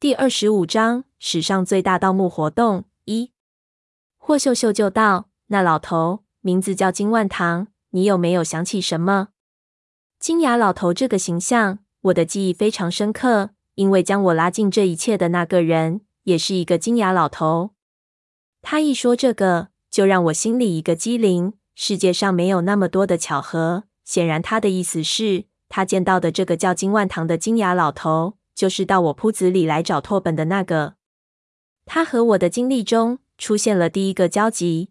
第二十五章史上最大盗墓活动一。霍秀秀就道：“那老头名字叫金万堂，你有没有想起什么？”金牙老头这个形象，我的记忆非常深刻，因为将我拉进这一切的那个人，也是一个金牙老头。他一说这个，就让我心里一个机灵。世界上没有那么多的巧合。显然，他的意思是，他见到的这个叫金万堂的金牙老头，就是到我铺子里来找拓本的那个。他和我的经历中出现了第一个交集。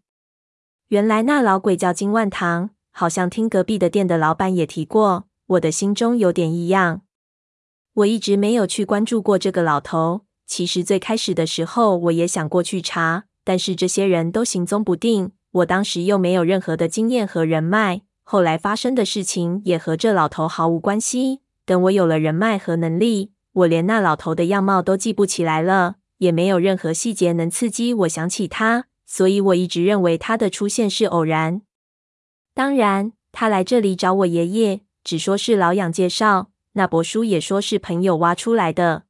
原来那老鬼叫金万堂，好像听隔壁的店的老板也提过。我的心中有点异样。我一直没有去关注过这个老头。其实最开始的时候，我也想过去查。但是这些人都行踪不定，我当时又没有任何的经验和人脉。后来发生的事情也和这老头毫无关系。等我有了人脉和能力，我连那老头的样貌都记不起来了，也没有任何细节能刺激我想起他。所以我一直认为他的出现是偶然。当然，他来这里找我爷爷，只说是老养介绍，那帛书也说是朋友挖出来的。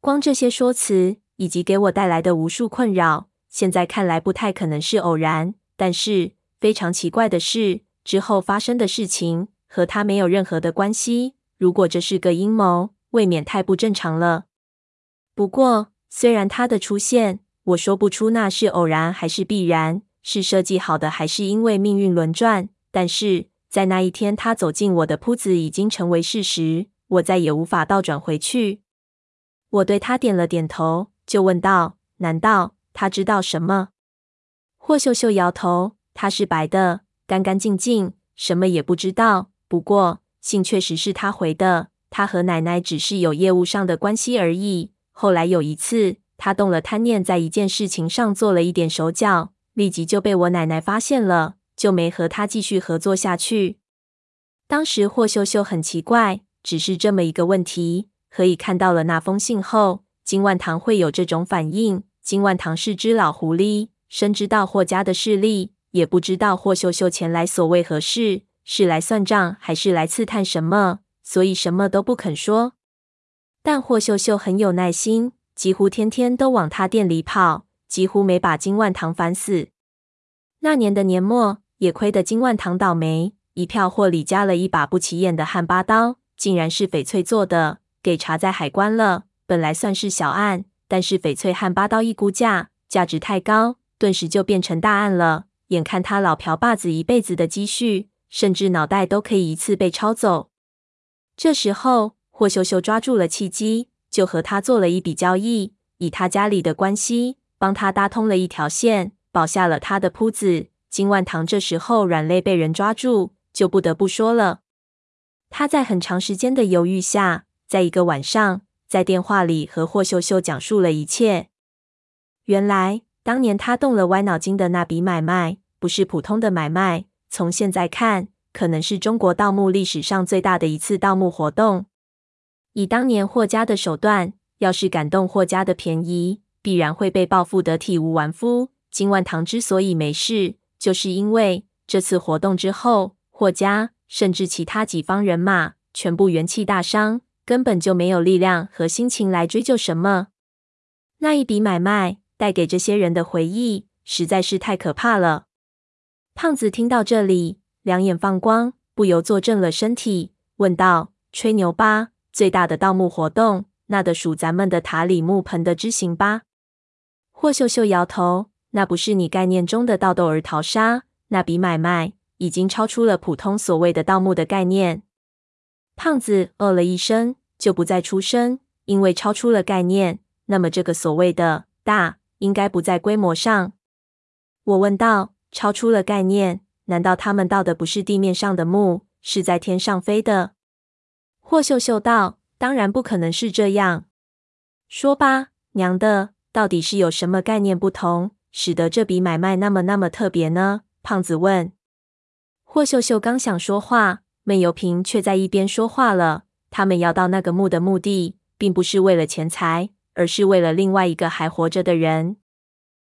光这些说辞，以及给我带来的无数困扰。现在看来不太可能是偶然，但是非常奇怪的是，之后发生的事情和他没有任何的关系。如果这是个阴谋，未免太不正常了。不过，虽然他的出现，我说不出那是偶然还是必然，是设计好的还是因为命运轮转。但是在那一天，他走进我的铺子已经成为事实，我再也无法倒转回去。我对他点了点头，就问道：“难道？”他知道什么？霍秀秀摇头，他是白的，干干净净，什么也不知道。不过信确实是他回的，他和奶奶只是有业务上的关系而已。后来有一次，他动了贪念，在一件事情上做了一点手脚，立即就被我奶奶发现了，就没和他继续合作下去。当时霍秀秀很奇怪，只是这么一个问题：何以看到了那封信后，金万堂会有这种反应？金万堂是只老狐狸，深知道霍家的势力，也不知道霍秀秀前来所为何事，是来算账还是来刺探什么，所以什么都不肯说。但霍秀秀很有耐心，几乎天天都往他店里跑，几乎没把金万堂烦死。那年的年末，也亏得金万堂倒霉，一票货里加了一把不起眼的汉八刀，竟然是翡翠做的，给查在海关了。本来算是小案。但是翡翠汉八刀一估价，价值太高，顿时就变成大案了。眼看他老瓢把子一辈子的积蓄，甚至脑袋都可以一次被抄走。这时候，霍秀秀抓住了契机，就和他做了一笔交易，以他家里的关系，帮他搭通了一条线，保下了他的铺子。金万堂这时候软肋被人抓住，就不得不说了。他在很长时间的犹豫下，在一个晚上。在电话里和霍秀秀讲述了一切。原来当年他动了歪脑筋的那笔买卖，不是普通的买卖。从现在看，可能是中国盗墓历史上最大的一次盗墓活动。以当年霍家的手段，要是敢动霍家的便宜，必然会被报复得体无完肤。金万堂之所以没事，就是因为这次活动之后，霍家甚至其他几方人马全部元气大伤。根本就没有力量和心情来追究什么。那一笔买卖带给这些人的回忆实在是太可怕了。胖子听到这里，两眼放光，不由坐正了身体，问道：“吹牛吧？最大的盗墓活动，那得数咱们的塔里木盆的之行吧？”霍秀秀摇头：“那不是你概念中的盗豆而淘沙，那笔买卖已经超出了普通所谓的盗墓的概念。”胖子哦了一声，就不再出声，因为超出了概念。那么，这个所谓的大，应该不在规模上。我问道：“超出了概念？难道他们盗的不是地面上的墓，是在天上飞的？”霍秀秀道：“当然不可能是这样。说吧，娘的，到底是有什么概念不同，使得这笔买卖那么那么特别呢？”胖子问。霍秀秀刚想说话。闷油瓶却在一边说话了。他们要盗那个墓的目的，并不是为了钱财，而是为了另外一个还活着的人。